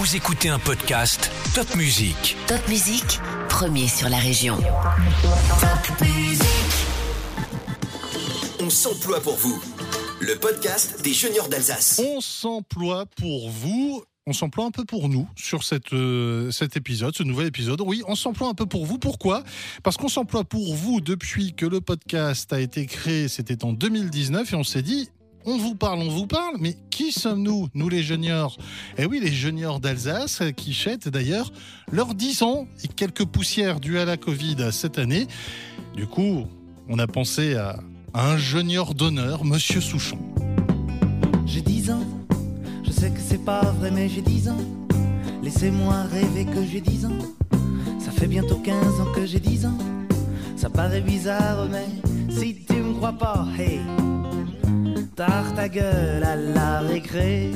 Vous écoutez un podcast Top Music. Top Musique, premier sur la région. On s'emploie pour vous. Le podcast des juniors d'Alsace. On s'emploie pour vous. On s'emploie un peu pour nous sur cette, euh, cet épisode, ce nouvel épisode. Oui, on s'emploie un peu pour vous. Pourquoi? Parce qu'on s'emploie pour vous depuis que le podcast a été créé, c'était en 2019, et on s'est dit, on vous parle, on vous parle, mais qui sommes-nous, nous les juniors? Eh oui, les juniors d'Alsace, qui chètent d'ailleurs leurs 10 ans et quelques poussières dues à la Covid cette année. Du coup, on a pensé à, un junior d'honneur, Monsieur Souchon. J'ai 10 ans, je sais que c'est pas vrai, mais j'ai 10 ans. Laissez-moi rêver que j'ai 10 ans. Ça fait bientôt 15 ans que j'ai 10 ans. Ça paraît bizarre, mais si tu me crois pas, hey, tard ta gueule à la récré.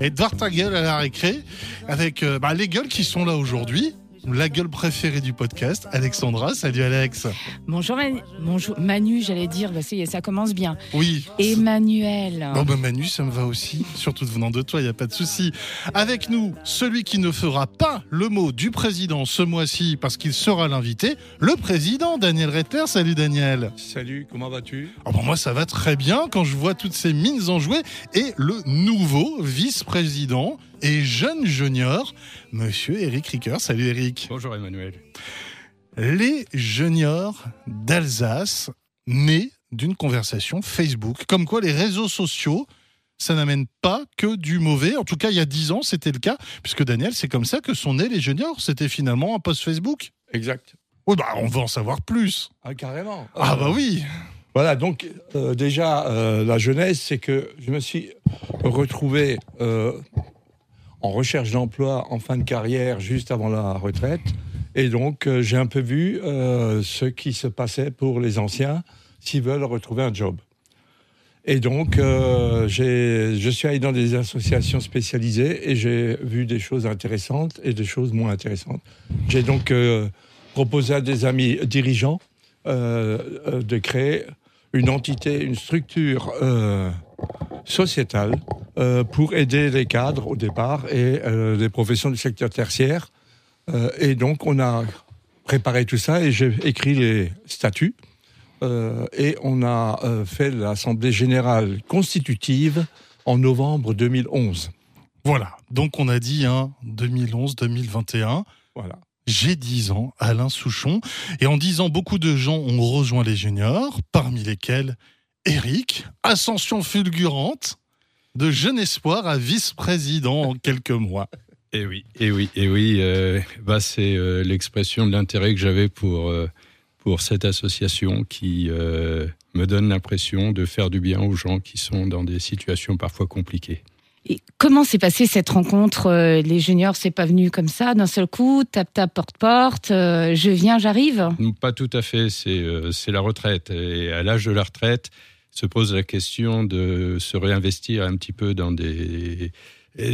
Et Edouard ta gueule à la récré, avec euh, bah, les gueules qui sont là aujourd'hui. La gueule préférée du podcast, Alexandra. Salut Alex. Bonjour Manu, bonjour Manu j'allais dire, bah, ça commence bien. Oui. Emmanuel. Bon ben Manu, ça me va aussi, surtout venant de toi, il n'y a pas de souci. Avec nous, celui qui ne fera pas le mot du président ce mois-ci parce qu'il sera l'invité, le président Daniel Rettler. Salut Daniel. Salut, comment vas-tu? Oh ben moi ça va très bien quand je vois toutes ces mines enjouées et le nouveau vice-président et jeune junior, monsieur Eric Ricker. Salut Eric. Bonjour Emmanuel. Les juniors d'Alsace nés d'une conversation Facebook. Comme quoi les réseaux sociaux, ça n'amène pas que du mauvais. En tout cas, il y a dix ans, c'était le cas. Puisque Daniel, c'est comme ça que sont nés les juniors. C'était finalement un post Facebook. Exact. Oui, bah, on veut en savoir plus. Ah, carrément. Ah bah oui. Voilà, donc euh, déjà, euh, la genèse, c'est que je me suis retrouvé euh, en recherche d'emploi en fin de carrière, juste avant la retraite. Et donc, euh, j'ai un peu vu euh, ce qui se passait pour les anciens s'ils veulent retrouver un job. Et donc, euh, je suis allé dans des associations spécialisées et j'ai vu des choses intéressantes et des choses moins intéressantes. J'ai donc euh, proposé à des amis dirigeants de créer une entité, une structure sociétale pour aider les cadres au départ et euh, les professions du secteur tertiaire. Euh, et donc, on a préparé tout ça et j'ai écrit les statuts. Euh, et on a euh, fait l'Assemblée générale constitutive en novembre 2011. Voilà. Donc on a dit hein, 2011-2021. Voilà. J'ai 10 ans, Alain Souchon. Et en 10 ans, beaucoup de gens ont rejoint les juniors, parmi lesquels Eric, ascension fulgurante, de jeune espoir à vice-président en quelques mois. Et oui, et oui, et oui. euh, bah c'est euh, l'expression de l'intérêt que j'avais pour euh, pour cette association qui euh, me donne l'impression de faire du bien aux gens qui sont dans des situations parfois compliquées. Et comment s'est passée cette rencontre Les juniors, c'est pas venu comme ça d'un seul coup, tap tap porte porte, euh, je viens, j'arrive? Pas tout à fait. C'est euh, c'est la retraite et à l'âge de la retraite se pose la question de se réinvestir un petit peu dans des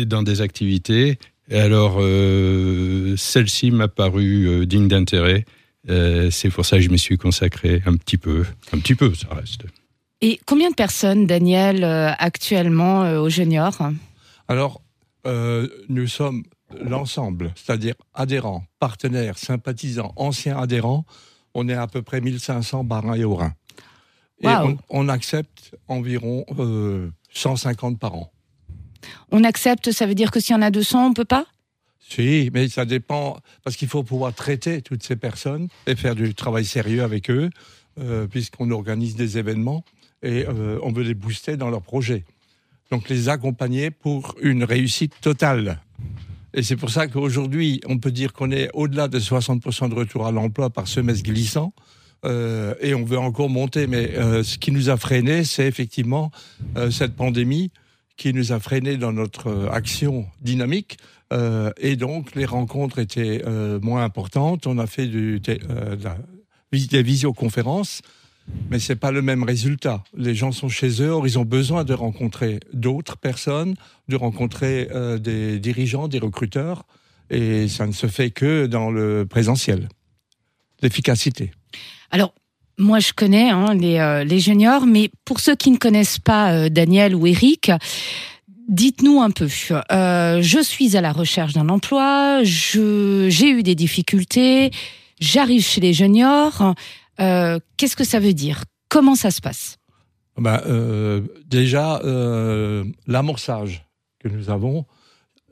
dans des activités. Et alors euh, celle-ci m'a paru euh, digne d'intérêt. Euh, c'est pour ça que je m'y suis consacré un petit peu, un petit peu, ça reste. Et combien de personnes, Daniel, euh, actuellement euh, aux juniors Alors, euh, nous sommes l'ensemble, c'est-à-dire adhérents, partenaires, sympathisants, anciens adhérents. On est à peu près 1500 barins et orins. Et on, on accepte environ euh, 150 par an. On accepte, ça veut dire que s'il y en a 200, on peut pas? Si, mais ça dépend, parce qu'il faut pouvoir traiter toutes ces personnes et faire du travail sérieux avec eux, euh, puisqu'on organise des événements et euh, on veut les booster dans leurs projets. Donc les accompagner pour une réussite totale. Et c'est pour ça qu'aujourd'hui, on peut dire qu'on est au-delà de 60% de retour à l'emploi par semestre glissant. Euh, et on veut encore monter, mais euh, ce qui nous a freiné, c'est effectivement euh, cette pandémie qui nous a freiné dans notre action dynamique. Et donc, les rencontres étaient moins importantes. On a fait du, té- de la- vis- des visioconférences, mais c'est pas le même résultat. Les gens sont chez eux, or ils ont besoin de rencontrer d'autres personnes, de rencontrer des dirigeants, des recruteurs, et ça ne se fait que dans le présentiel. L'efficacité. Alors, moi, je connais hein, les, euh, les juniors, mais pour ceux qui ne connaissent pas euh, Daniel ou Eric, Dites-nous un peu. Euh, je suis à la recherche d'un emploi. J'ai eu des difficultés. J'arrive chez les juniors. Qu'est-ce que ça veut dire? Comment ça se passe? Euh, Déjà, l'amorçage que nous avons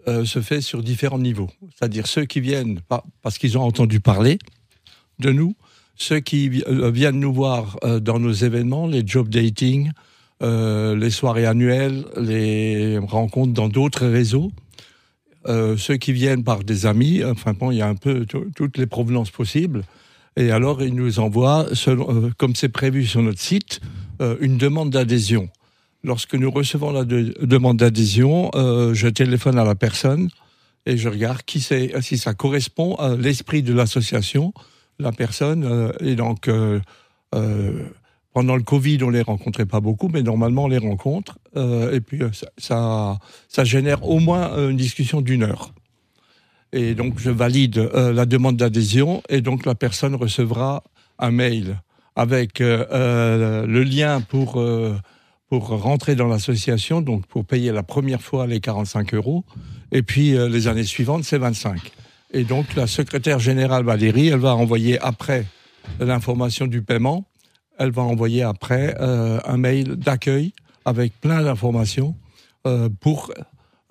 se fait sur différents niveaux. C'est-à-dire ceux qui viennent parce qu'ils ont entendu parler de nous, ceux qui euh, viennent nous voir euh, dans nos événements, les job dating, euh, les soirées annuelles, les rencontres dans d'autres réseaux. Ceux qui viennent par des amis, enfin bon, il y a un peu toutes les provenances possibles. Et alors, ils nous envoient, comme c'est prévu sur notre site, une demande d'adhésion. Lorsque nous recevons la de demande d'adhésion, je téléphone à la personne et je regarde qui si ça correspond à l'esprit de l'association, la personne. euh, et donc, euh, euh, pendant le Covid, on les rencontrait pas beaucoup, mais normalement, on les rencontre. Et puis, ça, ça, génère au moins une discussion d'une heure. Et donc, je valide la demande d'adhésion et donc la personne recevra un mail avec le lien pour, pour rentrer dans l'association, donc pour payer la première fois les 45 euros, et puis les années suivantes, c'est 25. Et donc, la secrétaire générale Valérie, elle va envoyer après l'information du paiement, elle va envoyer après euh, un mail d'accueil avec plein d'informations euh, pour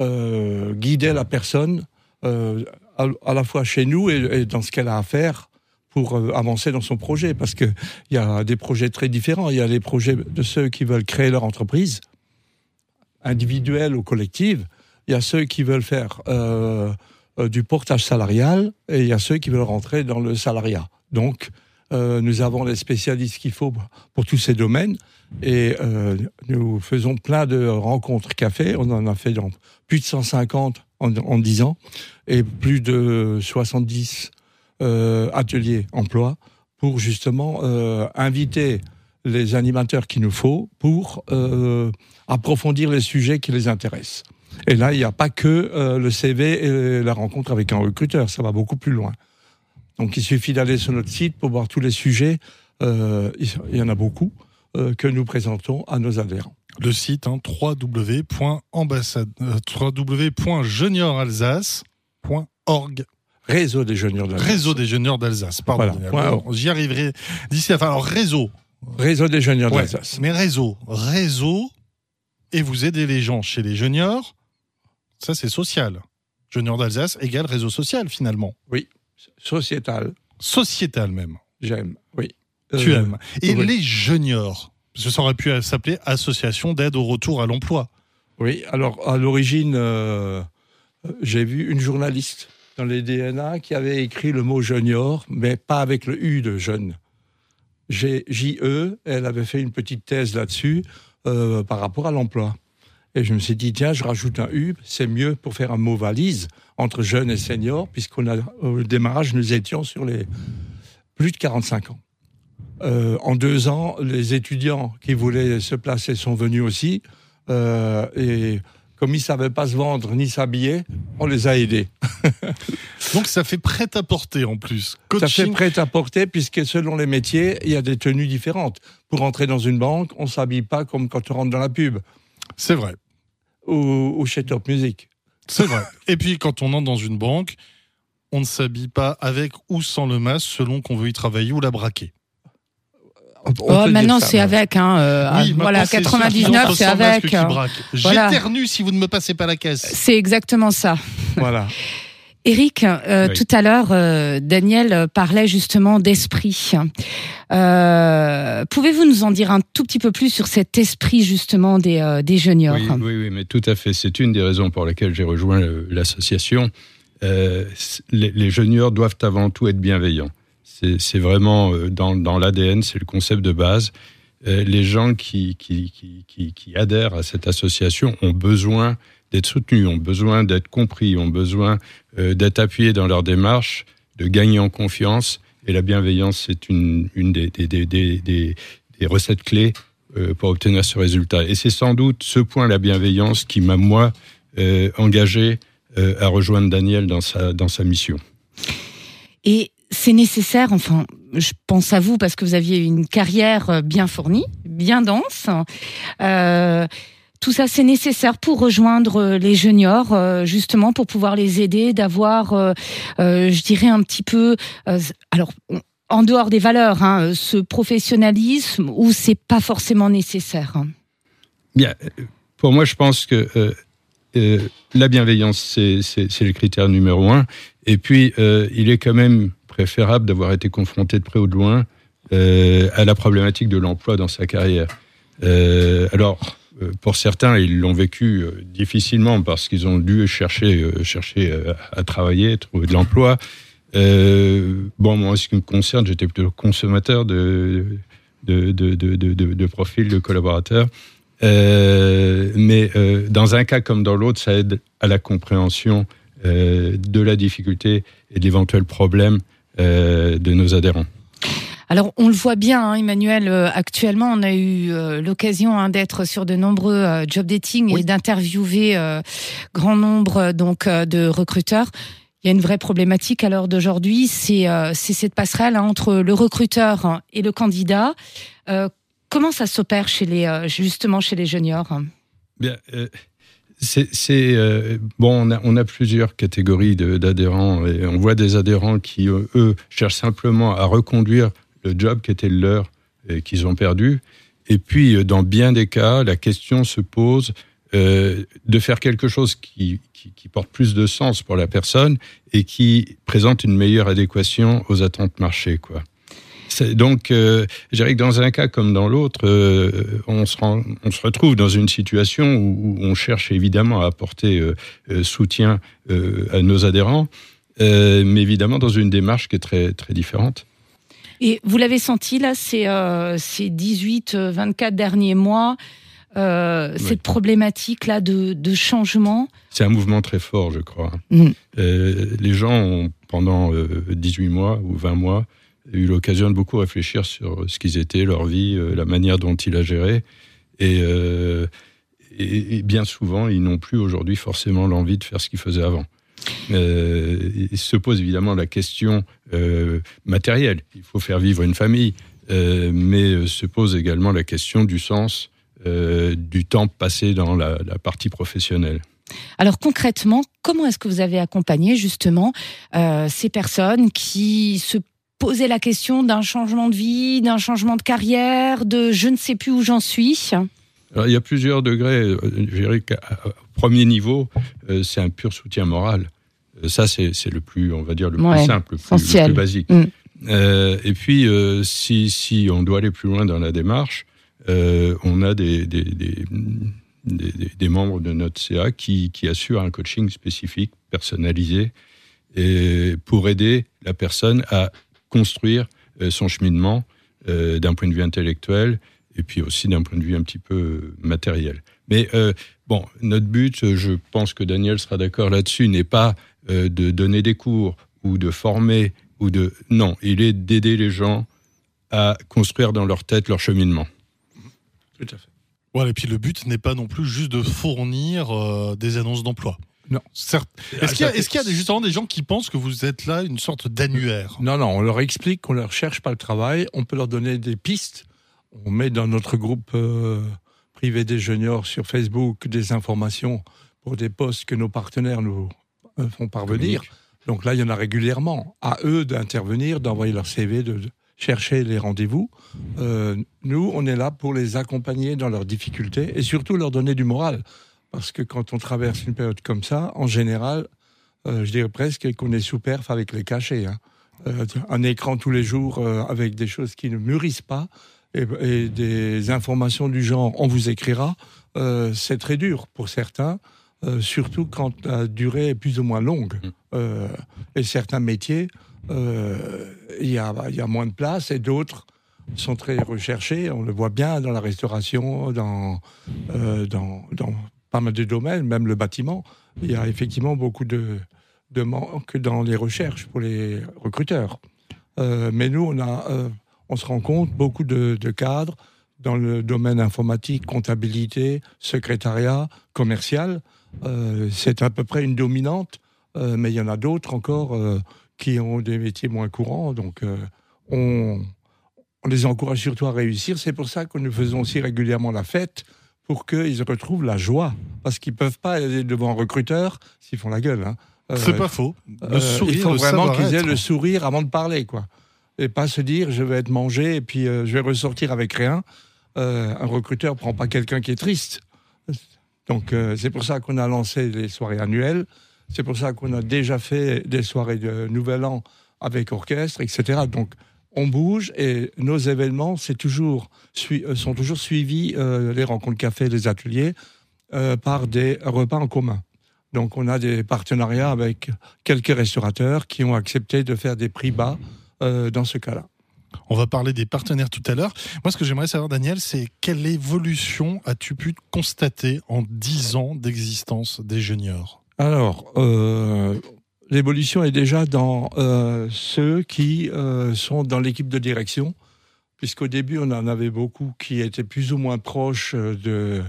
euh, guider la personne à, la fois chez nous et, et dans ce qu'elle a à faire pour avancer dans son projet. Parce qu'il y a des projets très différents. Il y a les projets de ceux qui veulent créer leur entreprise, individuelle ou collective. Il y a ceux qui veulent faire du portage salarial et il y a ceux qui veulent rentrer dans le salariat. Donc, euh, nous avons les spécialistes qu'il faut pour tous ces domaines et euh, nous faisons plein de rencontres café. On en a fait plus de 150 en, en 10 ans et plus de 70 euh, ateliers emploi pour justement euh, inviter les animateurs qu'il nous faut pour euh, approfondir les sujets qui les intéressent. Et là, il n'y a pas que euh, le CV et la rencontre avec un recruteur, ça va beaucoup plus loin. Donc il suffit d'aller sur notre site pour voir tous les sujets, euh, il y en a beaucoup, euh, que nous présentons à nos adhérents. Le site hein, www.junioralsace.org. Réseau des juniors la Réseau des juniors d'Alsace. Pardon. Voilà. J'y arriverai d'ici la fin. Alors, réseau. Réseau des juniors Ouais, d'Alsace. mais réseau. Réseau. Et vous aidez les gens chez les juniors. Ça, c'est social. Junior d'Alsace égale réseau social, finalement. Sociétal, Sociétal, même. j'aime, oui. Tu Euh, aimes. Et oui. les juniors. Ça aurait pu s'appeler Association d'aide au retour à l'emploi. Oui, alors à l'origine, euh, j'ai vu une journaliste dans les DNA qui avait écrit le mot junior, mais pas avec le U de jeune. J-E, elle avait fait une petite thèse là-dessus euh, par rapport à l'emploi. Et je me suis dit, tiens, je rajoute un U, c'est mieux pour faire un mot valise entre jeune et senior, puisqu'on a, au démarrage, nous étions sur les plus de 45 ans. Euh, en deux ans, les étudiants qui voulaient se placer sont venus aussi. Euh, et comme ils ne savaient pas se vendre ni s'habiller, on les a aidés. Donc, ça fait prêt à porter en plus. Ça fait prêt à porter, puisque selon les métiers, il y a des tenues différentes. Pour entrer dans une banque, on ne s'habille pas comme quand on rentre dans la pub C'est vrai. ou, ou chez Top Music. C'est vrai. Et puis, quand on entre dans une banque, on ne s'habille pas avec ou sans le masque selon qu'on veut y travailler ou la braquer. Oh, maintenant, c'est avec. Hein, euh, ah, Oui, voilà, ceux qui 99, entrent c'est avec. euh, voilà. J'éternue si vous ne me passez pas la caisse. C'est exactement ça. Voilà. Eric, euh, Oui. tout à l'heure, euh, Daniel parlait justement d'esprit. Euh, Pouvez-vous nous en dire un tout petit peu plus sur cet esprit justement des, des juniors? Oui, oui, oui, mais tout à fait. C'est une des raisons pour lesquelles j'ai rejoint l'association. Les, les juniors doivent avant tout être bienveillants. C'est vraiment dans, dans l'ADN, c'est le concept de base. Les gens qui, qui, qui, qui, qui adhèrent à cette association ont besoin d'être soutenus, ont besoin d'être compris, ont besoin euh, d'être appuyés dans leur démarche, de gagner en confiance. Et la bienveillance, c'est une, des, des, des, des, recettes clés euh, pour obtenir ce résultat. Et c'est sans doute ce point, la bienveillance, qui m'a, moi, euh, engagé à rejoindre Daniel dans sa, dans sa mission. Et c'est nécessaire, enfin, je pense à vous parce que vous aviez une carrière bien fournie, bien dense. Tout ça c'est nécessaire pour rejoindre euh, les juniors, euh, justement pour pouvoir les aider, d'avoir, euh, je dirais un petit peu, alors en dehors des valeurs, hein, ce professionnalisme où c'est pas forcément nécessaire. hein. Bien, pour moi, je pense que la bienveillance, c'est- le critère numéro un. Et puis, il est quand même préférable d'avoir été confronté de près ou de loin à la problématique de l'emploi dans sa carrière. Alors, pour certains, ils l'ont vécu euh, difficilement parce qu'ils ont dû chercher, euh, chercher euh, à travailler, trouver de l'emploi. Euh, bon, moi, ce qui me concerne, j'étais plutôt consommateur de, de, de, de, de, de- de profils de collaborateurs. Euh, mais euh, dans un cas comme dans l'autre, ça aide à la compréhension euh, de la difficulté et d'éventuels problèmes euh, de nos adhérents. Alors on le voit bien, hein, Emmanuel. euh, actuellement, on a eu euh, l'occasion hein, d'être sur de nombreux euh, job dating et d'interviewer grand nombre donc de recruteurs. Il y a une vraie problématique à l'heure d'aujourd'hui, c'est cette passerelle hein, entre le recruteur et le candidat. Comment ça s'opère chez les justement chez les juniors? Bien, c'est euh, bon. On a, on a plusieurs catégories d'adhérents et on voit des adhérents qui eux cherchent simplement à reconduire le job qui était le leur et qu'ils ont perdu. Et puis, euh, dans bien des cas, la question se pose euh, de faire quelque chose qui, qui, porte plus de sens pour la personne et qui présente une meilleure adéquation aux attentes marché, quoi. Donc, euh, je dirais que dans un cas comme dans l'autre, euh, on, se on se retrouve dans une situation où, on cherche évidemment à apporter soutien à nos adhérents, mais évidemment dans une démarche qui est très, très différente. Et vous l'avez senti là, ces, euh, ces 18, euh, 24 derniers mois, euh, Oui. cette problématique là de, de changement? C'est un mouvement très fort, je crois. Mm. Euh, les gens ont, pendant euh, 18 mois ou 20 mois, eu l'occasion de beaucoup réfléchir sur ce qu'ils étaient, leur vie, la manière dont ils la géraient. Et, euh, et, et bien souvent, ils n'ont plus aujourd'hui forcément l'envie de faire ce qu'ils faisaient avant. Euh, il se pose évidemment la question euh, matérielle. Il faut faire vivre une famille, euh, mais se pose également la question du sens du temps passé dans la, la partie professionnelle. Alors concrètement, comment est-ce que vous avez accompagné justement ces personnes qui se posaient la question d'un changement de vie, d'un changement de carrière, de je ne sais plus où j'en suis? Alors, il y a plusieurs degrés. Premier niveau, euh, c'est un pur soutien moral. Euh, Ça, c'est le plus, on va dire, le Ouais, plus simple, le plus, le essentiel. plus basique. Mm. Euh, et puis, euh, si, si on doit aller plus loin dans la démarche, euh, on a des, des, des, des- des- des membres de notre CA qui, qui assurent un coaching spécifique, personnalisé, et pour aider la personne à construire son cheminement d'un point de vue intellectuel et puis aussi d'un point de vue un petit peu matériel. Mais euh, bon, notre but, euh, je pense que Daniel sera d'accord là-dessus, n'est pas euh, de donner des cours ou de former ou de non, il est d'aider les gens à construire dans leur tête leur cheminement. Tout à fait. Voilà, et puis le but n'est pas non plus juste de fournir euh, des annonces d'emploi. Non. Certes. Est-ce qu'il y a, est-ce qu'il y a des- justement des gens qui pensent que vous êtes là une sorte d'annuaire? Non, non, on leur explique qu'on leur cherche pas le travail, on peut leur donner des pistes. On met dans notre groupe euh, privé des juniors sur Facebook des informations pour des postes que nos partenaires nous euh, font parvenir. Donc là, il y en a régulièrement. À eux d'intervenir, d'envoyer leur CV, de, chercher les rendez-vous. Euh, nous, on est là pour les accompagner dans leurs difficultés et surtout leur donner du moral. Parce que quand on traverse une période comme ça, en général, euh, je dirais presque qu'on est sous perf avec les cachets. hein. Euh, un écran tous les jours avec des choses qui ne mûrissent pas et, et des informations du genre on vous écrira, euh, c'est très dur pour certains, euh, surtout quand la durée est plus ou moins longue. Mm. Euh, et certains métiers, il y, a, il y a moins de place et d'autres sont très recherchés. On le voit bien dans la restauration, dans, dans, dans pas mal de domaines, même le bâtiment. Il y a effectivement beaucoup de, de manque dans les recherches pour les recruteurs. Mais nous, on, a, on se rend compte, beaucoup de, de cadres dans le domaine informatique, comptabilité, secrétariat, commercial. euh, c'est à peu près une dominante, euh, mais il y en a d'autres encore euh, qui ont des métiers moins courants. Donc, on, on les encourage surtout à réussir. C'est pour ça que nous faisons aussi régulièrement la fête pour qu'ils retrouvent la joie. Parce qu'ils peuvent pas aller devant un recruteur s'ils font la gueule. Hein. C'est pas faux. Le sourire, il faut vraiment qu'ils aient le sourire avant de parler, quoi. Et pas se dire je vais être mangé et puis euh, je vais ressortir avec rien. Euh, un recruteur prend pas quelqu'un qui est triste. Donc euh, c'est pour ça qu'on a lancé les soirées annuelles. C'est pour ça qu'on a déjà fait des soirées de Nouvel An avec orchestre, etc. Donc on bouge et nos événements sont toujours suivis, les rencontres café, les ateliers, par des repas en commun. Donc on a des partenariats avec quelques restaurateurs qui ont accepté de faire des prix bas dans ce cas-là. On va parler des partenaires tout à l'heure. Moi, ce que j'aimerais savoir, Daniel, c'est quelle évolution as-tu pu constater en 10 ans d'existence des juniors? Alors, euh, l'évolution est déjà dans euh, ceux qui euh, sont dans l'équipe de direction, puisqu'au début, on en avait beaucoup qui étaient plus ou moins proches euh, de,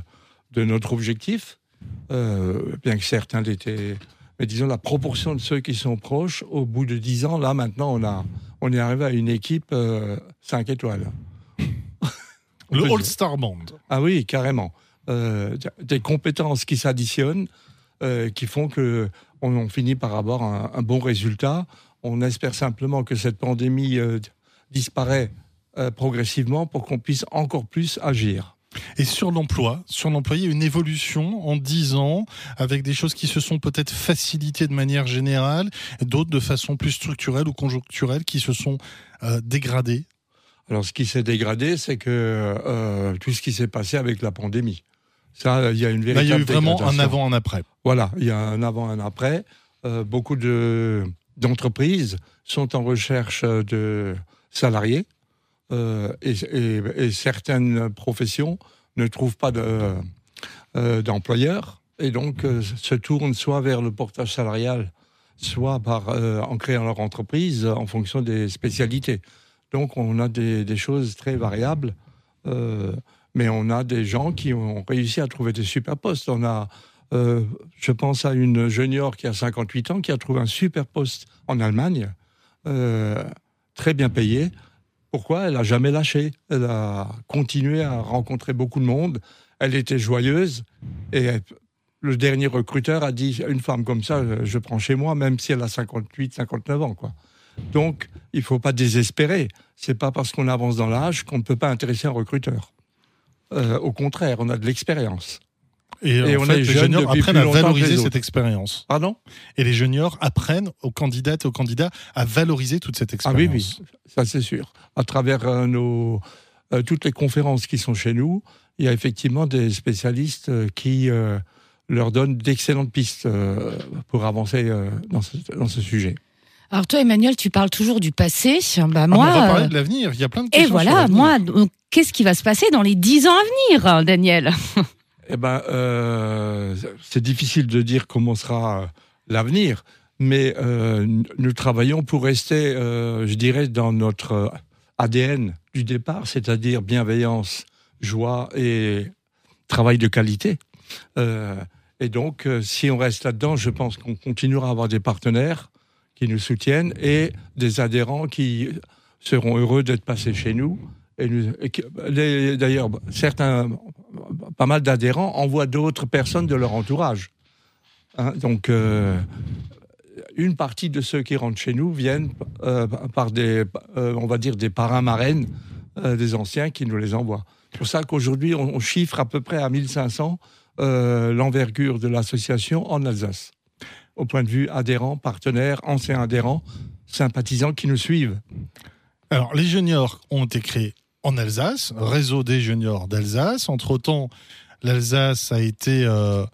de notre objectif, euh, bien que certains l'étaient. Mais disons, la proportion de ceux qui sont proches, au bout de 10 ans, là, maintenant, on, a, on est arrivé à une équipe 5 étoiles. Le peut All Star Band. Ah oui, carrément. Euh, des compétences qui s'additionnent, euh, qui font que on, on finit par avoir un, un bon résultat. On espère simplement que cette pandémie euh, disparaît euh, progressivement pour qu'on puisse encore plus agir. Et sur l'emploi, sur l'emploi, il y a une évolution en 10 ans avec des choses qui se sont peut-être facilitées de manière générale, d'autres de façon plus structurelle ou conjoncturelle qui se sont euh, dégradées. Alors, ce qui s'est dégradé, c'est que euh, tout ce qui s'est passé avec la pandémie. Ça, il y a une Là, véritable il y a eu vraiment un avant, un après. Voilà, il y a un avant, un après. Euh, beaucoup de, d'entreprises sont en recherche de salariés euh, et, certaines professions ne trouvent pas euh, d'employeurs et donc euh, se tournent soit vers le portage salarial, soit par, en créant leur entreprise en fonction des spécialités. Donc on a des, choses très variables, mais on a des gens qui ont réussi à trouver des super postes. On a je pense à une junior qui a 58 ans, qui a trouvé un super poste en Allemagne, très bien payé. Pourquoi Elle a jamais lâché? Elle a continué à rencontrer beaucoup de monde. Elle était joyeuse. Et le dernier recruteur a dit une femme comme ça, je prends chez moi, même si elle a 58, 59 ans. Quoi. Donc, il faut pas désespérer. C'est pas parce qu'on avance dans l'âge qu'on ne peut pas intéresser un recruteur. Euh, au contraire, on a de l'expérience. Et, Et en on fait, les juniors apprennent à valoriser cette expérience. Pardon Et les juniors apprennent aux candidates et aux candidats à valoriser toute cette Ah oui, expérience. oui, ça c'est sûr. À travers euh, nos, euh, toutes les conférences qui sont chez nous, il y a effectivement des spécialistes euh, qui euh, leur donnent d'excellentes pistes euh, pour avancer euh, dans, ce, dans ce sujet. Alors toi, Emmanuel, tu parles toujours du passé. Bah, Ah, moi, on va parler de l'avenir. Il y a plein de et questions. sur voilà, moi, qu'est-ce qui va se passer dans les dix ans à venir, Daniel? Eh ben, euh, c'est difficile de dire comment sera euh, l'avenir, mais euh, nous travaillons pour rester, je dirais, dans notre ADN du départ, c'est-à-dire bienveillance, joie et travail de qualité. Et donc, si on reste là-dedans, je pense qu'on continuera à avoir des partenaires qui nous soutiennent et des adhérents qui seront heureux d'être passés chez nous. Et D'ailleurs, certains, pas mal d'adhérents envoient d'autres personnes de leur entourage. Hein, donc, euh, une partie de ceux qui rentrent chez nous viennent euh, par des, euh, on va dire, des parrains marraines des anciens qui nous les envoient. C'est pour ça qu'aujourd'hui, on, chiffre à peu près à 1500 euh, l'envergure de l'association en Alsace, au point de vue adhérents, partenaires, anciens adhérents, sympathisants qui nous suivent. Alors, les juniors ont été créés en Alsace, réseau des juniors d'Alsace. Entre-temps, l'Alsace a été euh,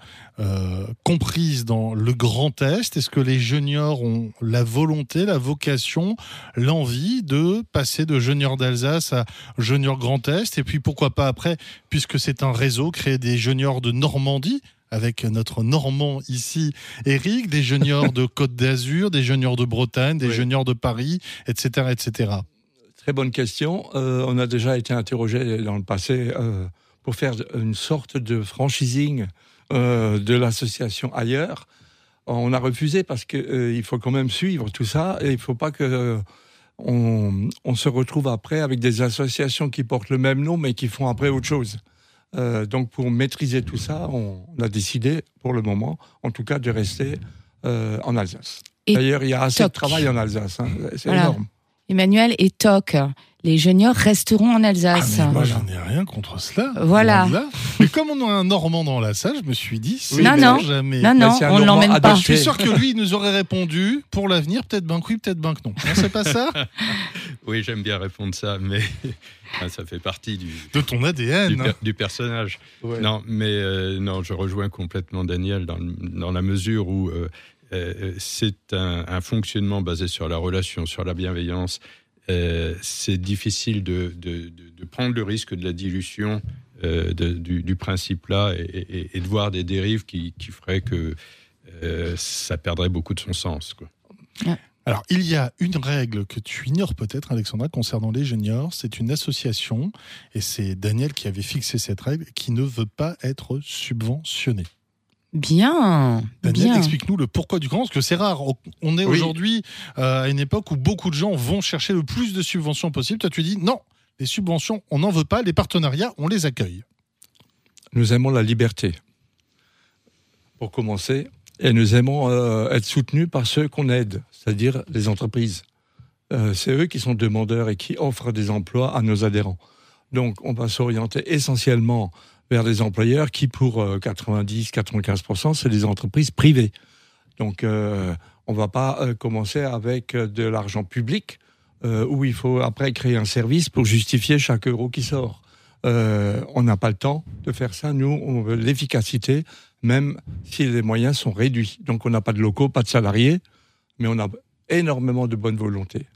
euh, comprise dans le Grand Est. Est-ce que les juniors ont la volonté, la vocation, l'envie de passer de juniors d'Alsace à juniors Grand Est? Et puis, pourquoi pas après, puisque c'est un réseau, créer des juniors de Normandie avec notre Normand ici, Eric, des juniors de Côte d'Azur, des juniors de Bretagne, des Oui. juniors de Paris, etc., etc. Très bonne question. Euh, on a déjà été interrogé dans le passé euh, pour faire une sorte de franchising euh, de l'association ailleurs. On a refusé parce que euh, il faut quand même suivre tout ça et il faut pas que on, on se retrouve après avec des associations qui portent le même nom mais qui font après autre chose. Donc pour maîtriser tout ça, on, on a décidé pour le moment, en tout cas, de rester en Alsace. D'ailleurs, il y a assez toc. de travail en Alsace. hein. C'est Voilà. énorme. Emmanuel et Toc, les juniors resteront en Ah, Alsace. mais moi, j'en ai rien contre cela. Voilà. Mais comme on a un Normand dans la salle, je me suis dit, c'est Non, non. jamais. non, un on ne l'emmène pas. Je suis sûr que lui, il nous aurait répondu pour l'avenir, peut-être ben que oui, peut-être ben que non. Non, c'est pas ça? Oui, j'aime bien répondre ça, mais ça fait partie du, De ton du, ADN. per- du personnage. Ouais. Non, mais euh, non, je rejoins complètement Daniel dans, la mesure où euh, c'est un, fonctionnement basé sur la relation, sur la bienveillance. Euh, c'est difficile de, prendre le risque de la dilution euh, du, principe-là et, de voir des dérives qui, feraient que euh, ça perdrait beaucoup de son sens. Alors, il y a une règle que tu ignores peut-être, Alexandra, concernant les juniors. C'est une association, et c'est Daniel qui avait fixé cette règle, qui ne veut pas être subventionné. Bien, Daniel, bien. explique-nous le pourquoi du comment, parce que c'est rare. On est Oui. aujourd'hui euh, à une époque où beaucoup de gens vont chercher le plus de subventions possible. Toi, tu dis non, les subventions, on n'en veut pas. Les partenariats, on les accueille. Nous aimons la liberté, pour commencer, et nous aimons euh, être soutenus par ceux qu'on aide, c'est-à-dire les entreprises. Euh, c'est eux qui sont demandeurs et qui offrent des emplois à nos adhérents. Donc, on va s'orienter essentiellement vers des employeurs qui, pour euh, 90-95%, c'est des entreprises privées. Donc, euh, on ne va pas euh, commencer avec euh, de l'argent public euh, où il faut après créer un service pour justifier chaque euro qui sort. Euh, on n'a pas le temps de faire ça. Nous, on veut l'efficacité, même si les moyens sont réduits. Donc, on n'a pas de locaux, pas de salariés, mais on a énormément de bonne volonté.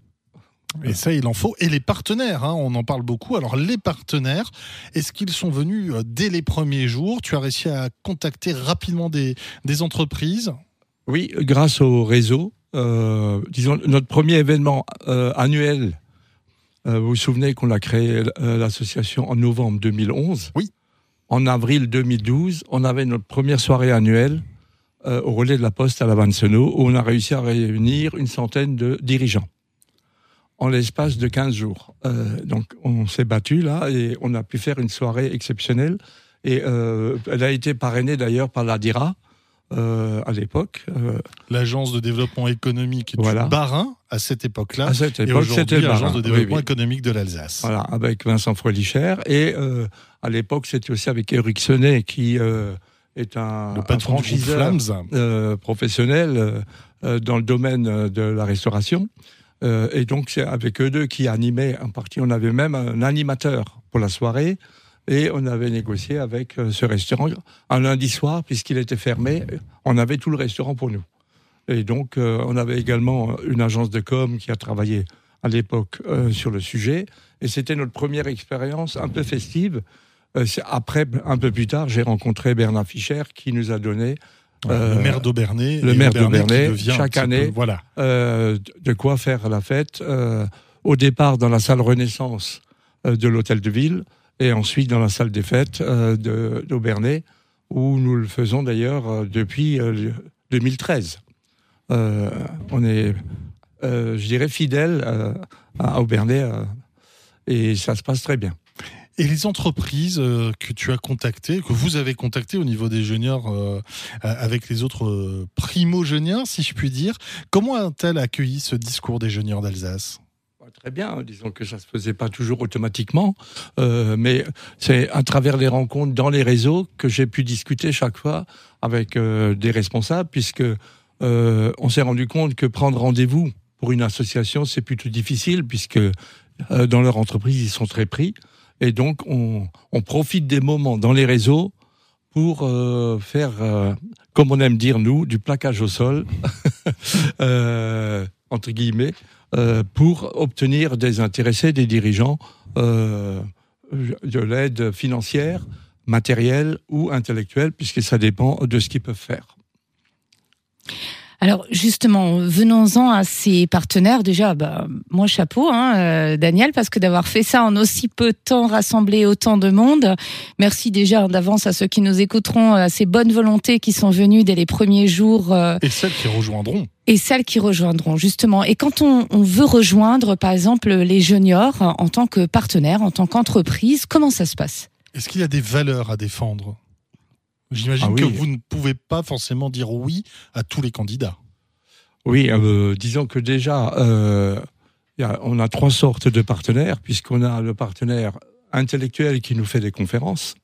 Et ça, il en faut. Et les partenaires, hein, on en parle beaucoup. Alors, les partenaires, est-ce qu'ils sont venus euh, dès les premiers jours? Tu as réussi à contacter rapidement des, des entreprises? Oui, grâce au réseau. euh, disons, notre premier événement euh, annuel, euh, vous vous souvenez qu'on a créé l'association en novembre 2011 Oui. En avril 2012, on avait notre première soirée annuelle au relais de la Poste à la Vansenau, où on a réussi à réunir une centaine de dirigeants en l'espace de 15 jours. Euh, donc on s'est battu là et on a pu faire une soirée exceptionnelle. Et euh, elle a été parrainée d'ailleurs par la DIRA euh, à l'époque. L'agence de développement économique Voilà. du Barin à cette époque-là. à cette époque, c'était l'agence de développement oui. économique de l'Alsace. Voilà, avec Vincent Froelich Et à l'époque, c'était aussi avec Eric Sonnet, qui est un, Le un franchiseur euh, professionnel euh, dans le domaine de la restauration. Euh, et donc, c'est avec eux deux qui animaient en partie. On avait même un animateur pour la soirée. Et on avait négocié avec euh, ce restaurant un lundi soir, puisqu'il était fermé. On avait tout le restaurant pour nous. Et donc, euh, on avait également une agence de com qui a travaillé à l'époque sur le sujet. Et c'était notre première expérience un peu festive. Après, un peu plus tard, j'ai rencontré Bernard Fischer qui nous a donné Voilà, le euh, maire d'Aubernay. le maire d'Aubernay, chaque peu- année. voilà. euh, de quoi faire la fête. euh, au départ dans la salle Renaissance euh, de l'hôtel de ville et ensuite dans la salle des fêtes euh, de- d'Aubernay où nous le faisons d'ailleurs euh, depuis euh, le- 2013. Euh, on est, euh, je dirais, fidèle euh, à Aubernay euh, et ça se passe très bien. Et les entreprises euh, que tu as contactées, que vous avez contactées au niveau des juniors euh, avec les autres euh, primo-juniors, si je puis dire, comment a-t-elle accueilli ce discours des juniors d'Alsace? Très bien, disons que ça se faisait pas toujours automatiquement, mais c'est à travers les rencontres dans les réseaux que j'ai pu discuter chaque fois avec des responsables, puisque on s'est rendu compte que prendre rendez-vous pour une association c'est plutôt difficile, puisque dans leur entreprise ils sont très pris, et donc on, profite des moments dans les réseaux pour euh, faire, euh, comme on aime dire nous, du plaquage au sol, euh, entre guillemets pour obtenir des intéressés, des dirigeants, de l'aide financière, matérielle ou intellectuelle, puisque ça dépend de ce qu'ils peuvent faire. Alors justement, venons-en à ces partenaires. Déjà, bah, moi chapeau, hein, euh, Daniel, parce que d'avoir fait ça en aussi peu de temps, rassembler autant de monde. Merci déjà d'avance à ceux qui nous écouteront, à ces bonnes volontés qui sont venues dès les premiers jours euh, Et celles qui rejoindront. et celles qui rejoindront justement. Et quand on, on veut rejoindre, par exemple, les juniors en tant que partenaire, en tant qu'entreprise, comment ça se passe? Est-ce qu'il y a des valeurs à défendre? J'imagine Ah oui. que vous ne pouvez pas forcément dire oui à tous les candidats. Oui, euh, disons que déjà, euh, a- on a trois sortes de partenaires, puisqu'on a le partenaire intellectuel qui nous fait des conférences.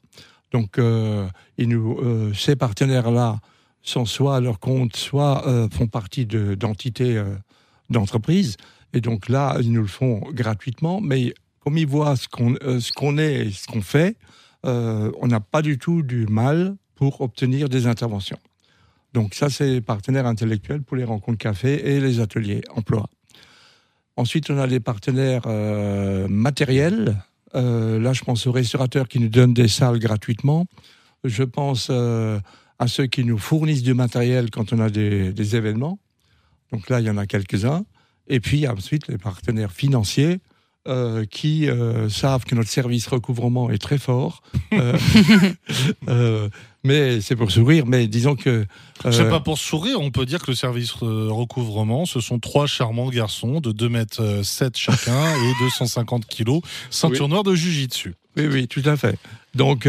Donc, euh, ils nous, ces partenaires-là sont soit à leur compte, soit font partie de- d'entités euh, d'entreprises. Et donc là, ils nous le font gratuitement, mais comme ils voient ce qu'on est et ce qu'on fait, on n'a pas du tout du mal pour obtenir des interventions. Donc ça, c'est les partenaires intellectuels pour les rencontres café et les ateliers emploi. Ensuite, on a les partenaires euh, matériels. Euh, là, je pense aux restaurateurs qui nous donnent des salles gratuitement. Je pense euh, à ceux qui nous fournissent du matériel quand on a des, événements. Donc là, il y en a quelques-uns. Et puis, ensuite les partenaires financiers euh, qui euh, savent que notre service recouvrement est très fort. Euh, mais c'est pour sourire. Mais disons que C'est pas pour sourire, on peut dire que le service recouvrement, ce sont trois charmants garçons de 2 mètres 7 chacun et 250 kilos, ceinture noire de jujitsu. Oui, oui, tout à fait. Donc,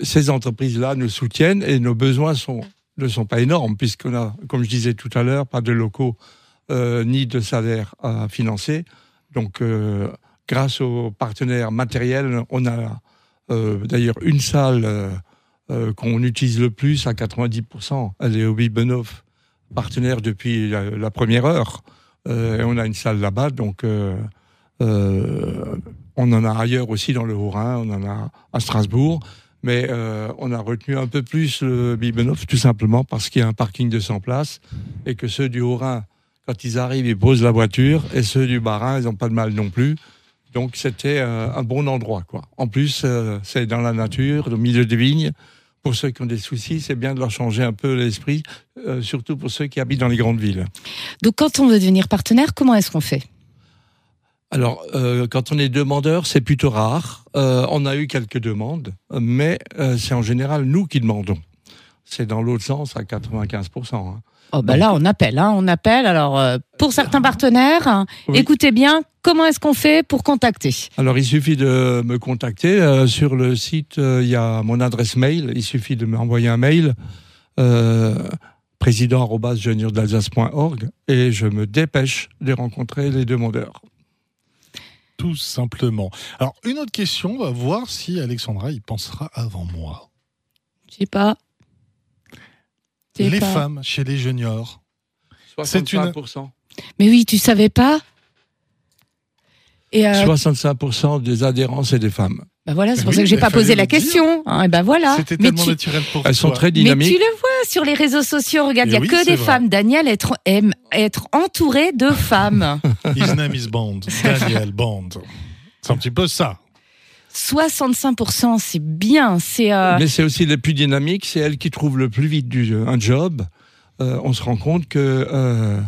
ces entreprises-là nous soutiennent et nos besoins sont, ne sont pas énormes, puisqu'on a, comme je disais tout à l'heure, pas de locaux ni de salaire à financer. Donc, euh, grâce aux partenaires matériels, on a euh, d'ailleurs une salle euh, qu'on utilise le plus à 90%. Elle est au Bibenoff, partenaire depuis la, première heure. Et on a une salle là-bas, donc on en a ailleurs aussi dans le Haut-Rhin, on en a à Strasbourg. Mais on a retenu un peu plus le Bibenoff, tout simplement parce qu'il y a un parking de 100 places et que ceux du Haut-Rhin, quand ils arrivent, ils posent la voiture et ceux du Bas-Rhin, ils n'ont pas de mal non plus. Donc c'était euh, un bon endroit. quoi. En plus, euh, c'est dans la nature, au milieu des vignes. Pour ceux qui ont des soucis, c'est bien de leur changer un peu l'esprit, euh, surtout pour ceux qui habitent dans les grandes villes. Donc quand on veut devenir partenaire, comment est-ce qu'on fait? Alors, quand on est demandeur, c'est plutôt rare. On a eu quelques demandes, mais c'est en général nous qui demandons. C'est dans l'autre sens à 95%. hein. Oh bah là, on appelle, hein, on appelle. Alors euh, pour certains partenaires, Oui. écoutez bien, comment est-ce qu'on fait pour contacter? Alors, il suffit de me contacter. euh, sur le site, euh, il y a mon adresse mail. Il suffit de m'envoyer un mail. Euh, et je me dépêche de rencontrer les demandeurs. Tout simplement. Alors, une autre question, on va voir si Alexandra y pensera avant moi. Je sais pas. Les pas. femmes chez les juniors. C'est une- 65%. Mais oui, tu savais pas Et euh, 65% des adhérents, c'est des femmes. bah voilà, c'est pour Oui, ça que j'ai mais pas posé la question. Hein, et ben voilà. C'était Mais tellement tu, naturel pour Elles sont très mais dynamiques. tu le vois sur les réseaux sociaux. Regarde, il Et y a oui, que des vrai. femmes. Daniel être, aime être entouré de femmes. His name is Bond. Daniel Bond. C'est un petit peu ça. 65%, c'est bien. C'est euh, Mais c'est aussi les plus dynamiques, c'est elles qui trouvent le plus vite un job. Euh, on se rend compte que euh,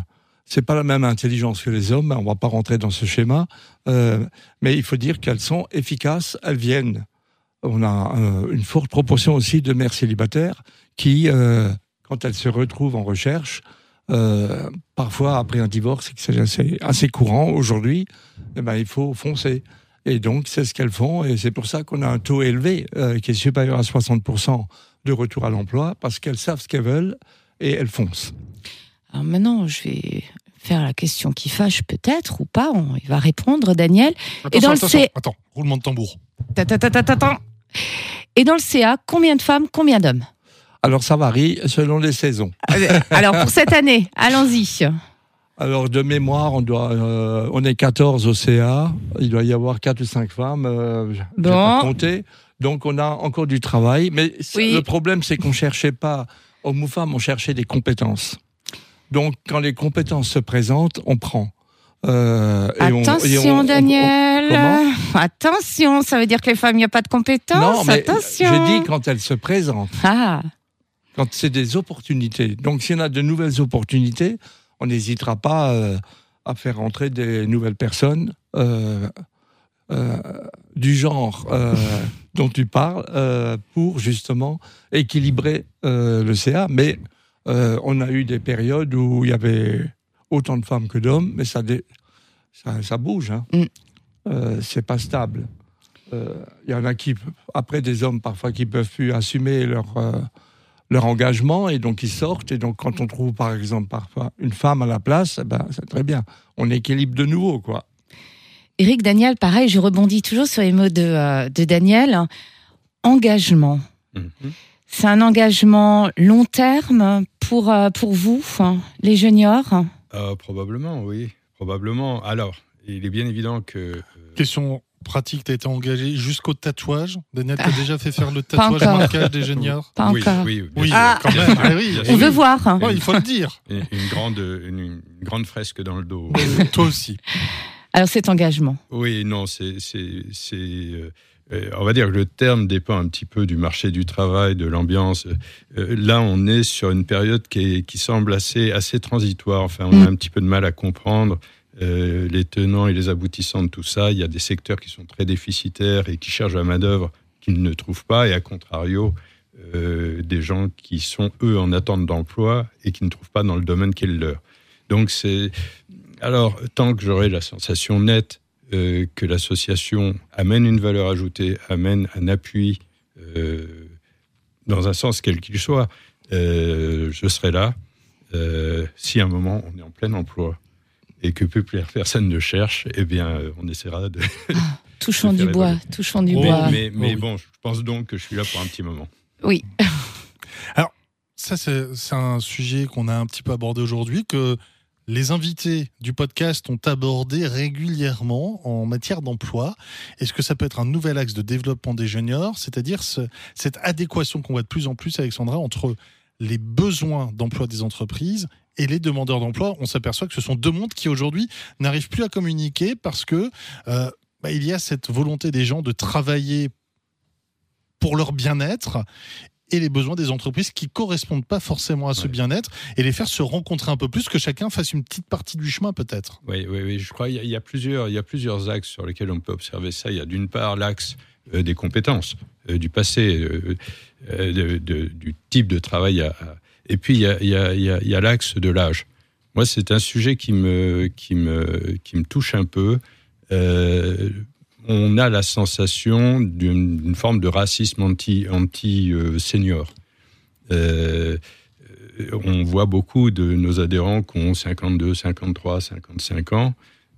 c'est pas la même intelligence que les hommes. On va pas rentrer dans ce schéma, euh, mais il faut dire qu'elles sont efficaces. Elles viennent. On a une forte proportion aussi de mères célibataires qui, quand elles se retrouvent en recherche, parfois après un divorce, c'est assez, assez courant aujourd'hui, eh ben, il faut foncer. Et donc, c'est ce qu'elles font, et c'est pour ça qu'on a un taux élevé, euh, qui est supérieur à 60% de retour à l'emploi, parce qu'elles savent ce qu'elles veulent et elles foncent. Alors maintenant, je vais faire la question qui fâche peut-être ou pas. On- il va répondre, Daniel. Et dans le attention, C- attends, roulement de tambour. Ta, ta, ta, ta, ta, ta. Et dans le CA, combien de femmes, combien d'hommes? Alors, ça varie selon les saisons. Euh, Alors pour cette année, allons-y. Alors, de mémoire, on, doit, euh, on est 14 au CA, il doit y avoir 4 ou 5 femmes, euh, Bon. pas compté. Donc, on a encore du travail, mais Oui. le problème, c'est qu'on cherchait pas, hommes ou femmes, on cherchait des compétences. Donc, quand les compétences se présentent, on prend. Euh, et on- et Attention, on- Daniel. Attention, ça veut dire que les femmes, il n'y a pas de compétences. Non, mais Attention. je dis quand elles se présentent, Ah, quand c'est des opportunités. Donc, s'il y en a de nouvelles opportunités, on n'hésitera pas euh, à faire rentrer des nouvelles personnes euh, euh, du genre euh, dont tu parles euh, pour justement équilibrer euh, le CA. Mais euh, on a eu des périodes où il y avait autant de femmes que d'hommes, mais ça, dé- ça, ça bouge. Hein. Mm. Euh, c'est pas stable. euh, il y en a qui, après des hommes parfois qui peuvent plus assumer leur, euh, leur engagement et donc ils sortent. Et donc quand on trouve par exemple parfois une femme à la place, eh ben, c'est très bien. On équilibre de nouveau, quoi. Eric Daniel, pareil, je rebondis toujours sur les mots de, euh, de Daniel. Engagement. Mhm. C'est un engagement long terme pour, euh, pour vous, hein, les juniors? Ah, probablement, oui. Probablement. Alors, il est bien évident que. euh, Question pratique, tu as été engagé jusqu'au tatouage. Daniel, tu Ah. déjà fait faire le tatouage marquage des juniors Pas oui, encore. oui, Oui. Ah. quand Bien même. sûr, Ah oui, bien On veut voir. hein. Ouais, il faut le dire. Une, une grande, une, une grande fresque dans le dos. Toi aussi. Alors cet engagement. Oui, non, c'est, euh, euh, on va dire que le terme dépend un petit peu du marché du travail, de l'ambiance. Euh, là, on est sur une période qui, est- qui semble assez, assez transitoire. Enfin, on Mm. a un petit peu de mal à comprendre euh, les tenants et les aboutissants de tout ça. Il y a des secteurs qui sont très déficitaires et qui cherchent la main-d'œuvre qu'ils ne trouvent pas, et à contrario, euh, des gens qui sont, eux, en attente d'emploi et qui ne trouvent pas dans le domaine qui est le leur. Donc, c'est. Alors, tant que j'aurai la sensation nette euh, que l'association amène une valeur ajoutée, amène un appui dans un sens quel qu'il soit, je serai là. Si à un moment on est en plein emploi et que plus personne ne cherche, eh bien, euh, on essaiera de. Touchons Je du bois. voler. Touchons du Oh, mais bois. mais, mais oui. bon, je pense donc que je suis là pour un petit moment. Oui. Ça, c'est c'est un sujet qu'on a un petit peu abordé aujourd'hui, que les invités du podcast ont abordé régulièrement en matière d'emploi. Est-ce que ça peut être un nouvel axe de développement des juniors, c'est-à-dire ce- cette adéquation qu'on voit de plus en plus, Alexandra, entre les besoins d'emploi des entreprises et les demandeurs d'emploi On s'aperçoit que ce sont deux mondes qui aujourd'hui n'arrivent plus à communiquer parce que euh, bah, il y a cette volonté des gens de travailler pour leur bien-être et les besoins des entreprises qui correspondent pas forcément à ce Ouais. bien-être et les faire se rencontrer un peu plus, que chacun fasse une petite partie du chemin peut-être. Oui, oui, oui, je crois qu'il y, a- il y a plusieurs, il y a plusieurs axes sur lesquels on peut observer ça. Il y a d'une part l'axe euh, des compétences, euh, du passé, euh, de- de- du type de travail, à- et puis il y a, l'axe de l'âge. Moi, c'est un sujet qui me, touche un peu. Euh, on a la sensation d'une forme de racisme anti, anti euh. Euh, on voit beaucoup de nos adhérents qui ont 52, 53, 55 ans,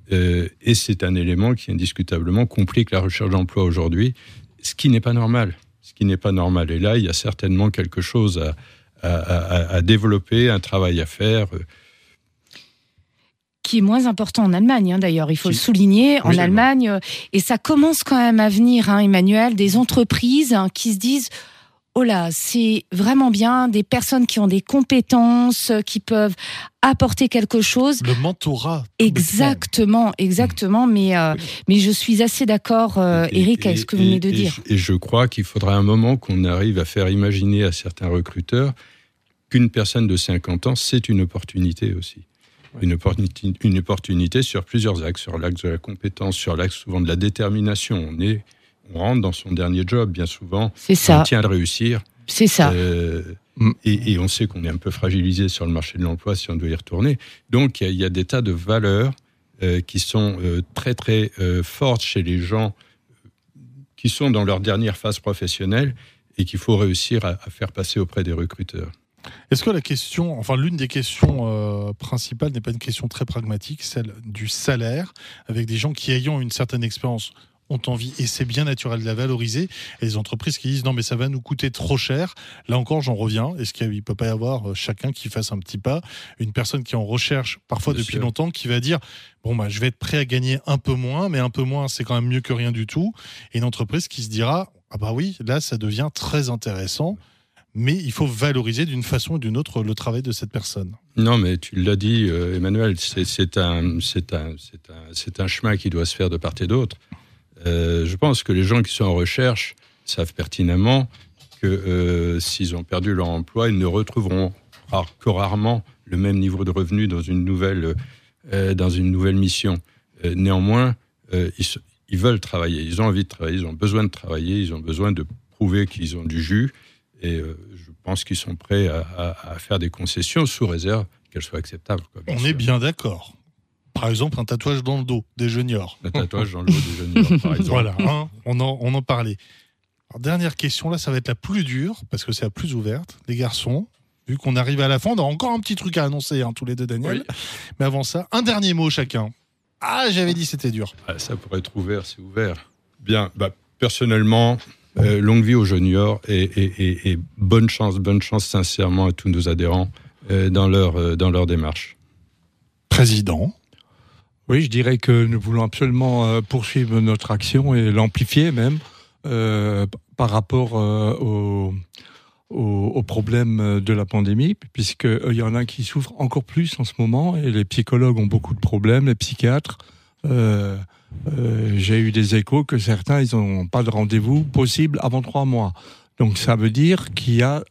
et c'est un élément qui indiscutablement complique la recherche d'emploi aujourd'hui, ce qui n'est pas normal. Ce qui n'est pas normal. Et là, il y a certainement quelque chose à, à- à- à développer, un travail à faire. qui est moins important en Allemagne, hein, d'ailleurs, il faut le souligner, en Allemagne. euh, Et ça commence quand même à venir, hein, Emmanuel, des entreprises hein, qui se disent, oh là, c'est vraiment bien, des personnes qui ont des compétences, euh, qui peuvent apporter quelque chose. Le mentorat. Exactement, exactement, mais, euh, mais je suis assez d'accord, euh, Et- Eric, avec ce que vous venez de et dire. Et je crois qu'il faudra un moment qu'on arrive à faire imaginer à certains recruteurs qu'une personne de 50 ans, c'est une opportunité aussi. Une opportunité, une opportunité sur plusieurs axes, sur l'axe de la compétence, sur l'axe souvent de la détermination. On, est, on rentre dans son dernier job, bien souvent, C'est on ça, tient de réussir. c'est ça. Euh, Mm. et, et on sait qu'on est un peu fragilisé sur le marché de l'emploi si on doit y retourner. Donc il y, a- il y a des tas de valeurs euh, qui sont euh, très très euh, fortes chez les gens qui sont dans leur dernière phase professionnelle et qu'il faut réussir à, à faire passer auprès des recruteurs. Est-ce que la question, enfin l'une des questions euh, principales n'est pas une question très pragmatique, celle du salaire, avec des gens qui ayant une certaine expérience ont envie, et c'est bien naturel de la valoriser, et les entreprises qui disent non mais ça va nous coûter trop cher. Là encore j'en reviens, est-ce qu'il ne peut pas y avoir euh, chacun qui fasse un petit pas, une personne qui est en recherche parfois Bien depuis sûr. longtemps, qui va dire bon bah je vais être prêt à gagner un peu moins, mais un peu moins c'est quand même mieux que rien du tout, et une entreprise qui se dira ah bah oui là ça devient très intéressant mais il faut valoriser d'une façon ou d'une autre le travail de cette personne. Non, mais tu l'as dit, euh, Emmanuel, c'est un, un, un, c'est un chemin qui doit se faire de part et d'autre. Euh, je pense que les gens qui sont en recherche savent pertinemment que euh, s'ils ont perdu leur emploi, ils ne retrouveront rare- que rarement le même niveau de revenu dans une nouvelle, euh, dans une nouvelle mission. Néanmoins, ils, veulent travailler, ils ont envie de travailler, ils ont besoin de travailler, ils ont besoin de prouver qu'ils ont du jus. Et je pense qu'ils sont prêts à, à- à faire des concessions sous réserve qu'elles soient acceptables. quoi, On sûr. est bien d'accord. Par exemple, un tatouage dans le dos des juniors. Un tatouage dans le dos des juniors, par exemple. Voilà, hein, on, en, on en parlait. Alors, dernière question, là, ça va être la plus dure, parce que c'est la plus ouverte. Les garçons, vu qu'on arrive à la fin, on a encore un petit truc à annoncer, hein, tous les deux, Daniel. Mais avant ça, un dernier mot chacun. Ah, j'avais dit c'était dur. Ah, ça pourrait être ouvert, c'est ouvert. Bien, bah, personnellement, euh, longue vie aux juniors et, et- et- et bonne chance, bonne chance sincèrement à tous nos adhérents euh, dans, leur, euh, dans leur démarche. Président. Oui, je dirais que nous voulons absolument euh, poursuivre notre action et l'amplifier même euh, par rapport euh, au, au, au problème de la pandémie, puisqu'il y en a qui souffrent encore plus en ce moment et les psychologues ont beaucoup de problèmes, les psychiatres. Euh, euh, J'ai eu des échos que certains, ils n'ont pas de rendez-vous possible avant trois mois. Donc ça veut dire qu'il y a,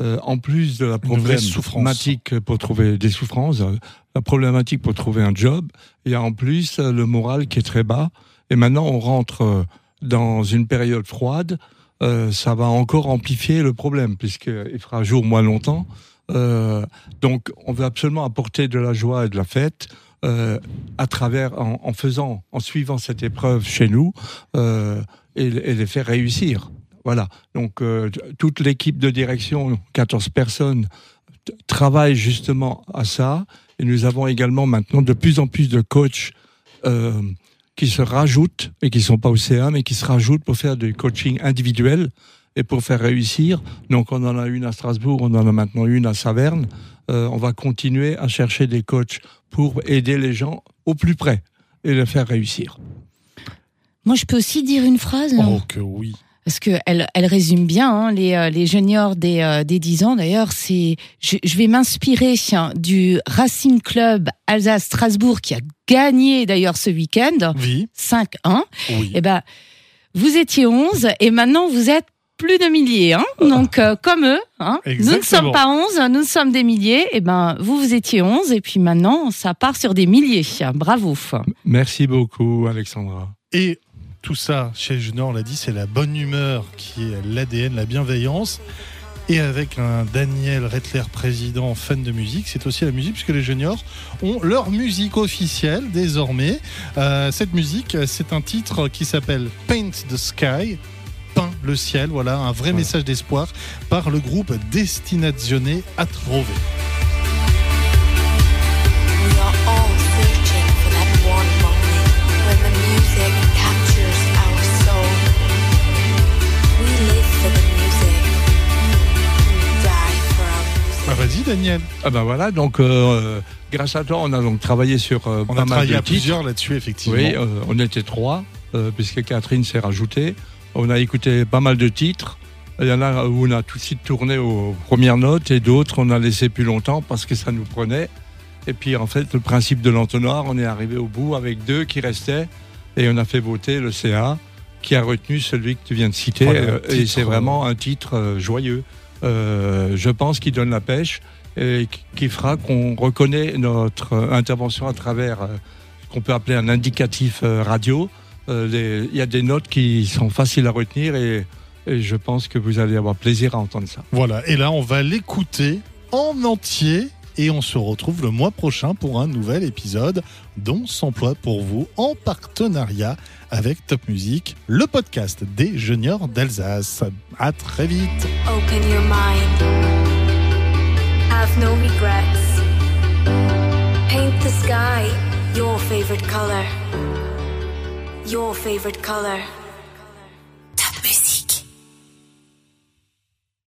euh, en plus de la problématique pour trouver des souffrances, euh, la problématique pour trouver un job, il y a en plus euh, le moral qui est très bas. Et maintenant, on rentre dans une période froide. Euh, ça va encore amplifier le problème, puisqu'il fera jour moins longtemps. Euh, donc, on veut absolument apporter de la joie et de la fête euh, à travers, en, en faisant, en suivant cette épreuve chez nous euh, et, et les faire réussir. Voilà. Donc, euh, toute l'équipe de direction, 14 personnes, travaille justement à ça. Et nous avons également maintenant de plus en plus de coachs euh, qui se rajoutent, et qui sont pas au CA, mais qui se rajoutent pour faire du coaching individuel et pour faire réussir. Donc on en a une à Strasbourg, on en a maintenant une à Saverne. Euh, on va continuer à chercher des coachs pour aider les gens au plus près et les faire réussir. Moi, je peux aussi dire une phrase non Oh que oui. Parce qu'elle elle résume bien hein, les, euh, les juniors des, euh, des 10 ans. D'ailleurs, c'est je, je vais m'inspirer du Racing Club Alsace-Strasbourg qui a gagné d'ailleurs ce week-end, Oui, 5-1. oui. Eh ben, vous étiez 11 et maintenant vous êtes plus de milliers. Hein Donc, euh, comme eux, hein, nous ne sommes pas 11, nous sommes des milliers. Et ben, vous, vous étiez 11 et puis maintenant, ça part sur des milliers. Bravo. Merci beaucoup, Alexandra. Et tout ça, chez les juniors, on l'a dit, c'est la bonne humeur qui est l'ADN, la bienveillance. Et avec un Daniel Rettler, président fan de musique, c'est aussi la musique, puisque les juniors ont leur musique officielle désormais. Euh, cette musique, c'est un titre qui s'appelle Paint the Sky, peint le ciel, voilà, un vrai Voilà. message d'espoir par le groupe Destinazione Atrove. Ah. Vas-y Daniel, Ah ben voilà, donc euh, grâce à toi, on a donc travaillé sur euh, on pas a mal travaillé de à titres. plusieurs là-dessus effectivement. Oui, euh, on était trois, euh, puisque Catherine s'est rajoutée. On a écouté pas mal de titres. Il y en a où on a tout de suite tourné aux premières notes et d'autres on a laissé plus longtemps parce que ça nous prenait. Et puis en fait, le principe de l'entonnoir, on est arrivé au bout avec deux qui restaient et on a fait voter le CA qui a retenu celui que tu viens de citer. Voilà, et c'est vraiment un titre joyeux. Euh, je pense qu'il donne la pêche et qui fera qu'on reconnaît notre euh, intervention à travers euh, ce qu'on peut appeler un indicatif radio. Il y a des notes qui sont faciles à retenir et, et je pense que vous allez avoir plaisir à entendre ça. Voilà, et là on va l'écouter en entier et on se retrouve le mois prochain pour un nouvel épisode dont s'emploie pour vous en partenariat avec Top Music, le podcast des juniors d'Alsace. À très vite. Paint the sky your favorite color. Your favorite color.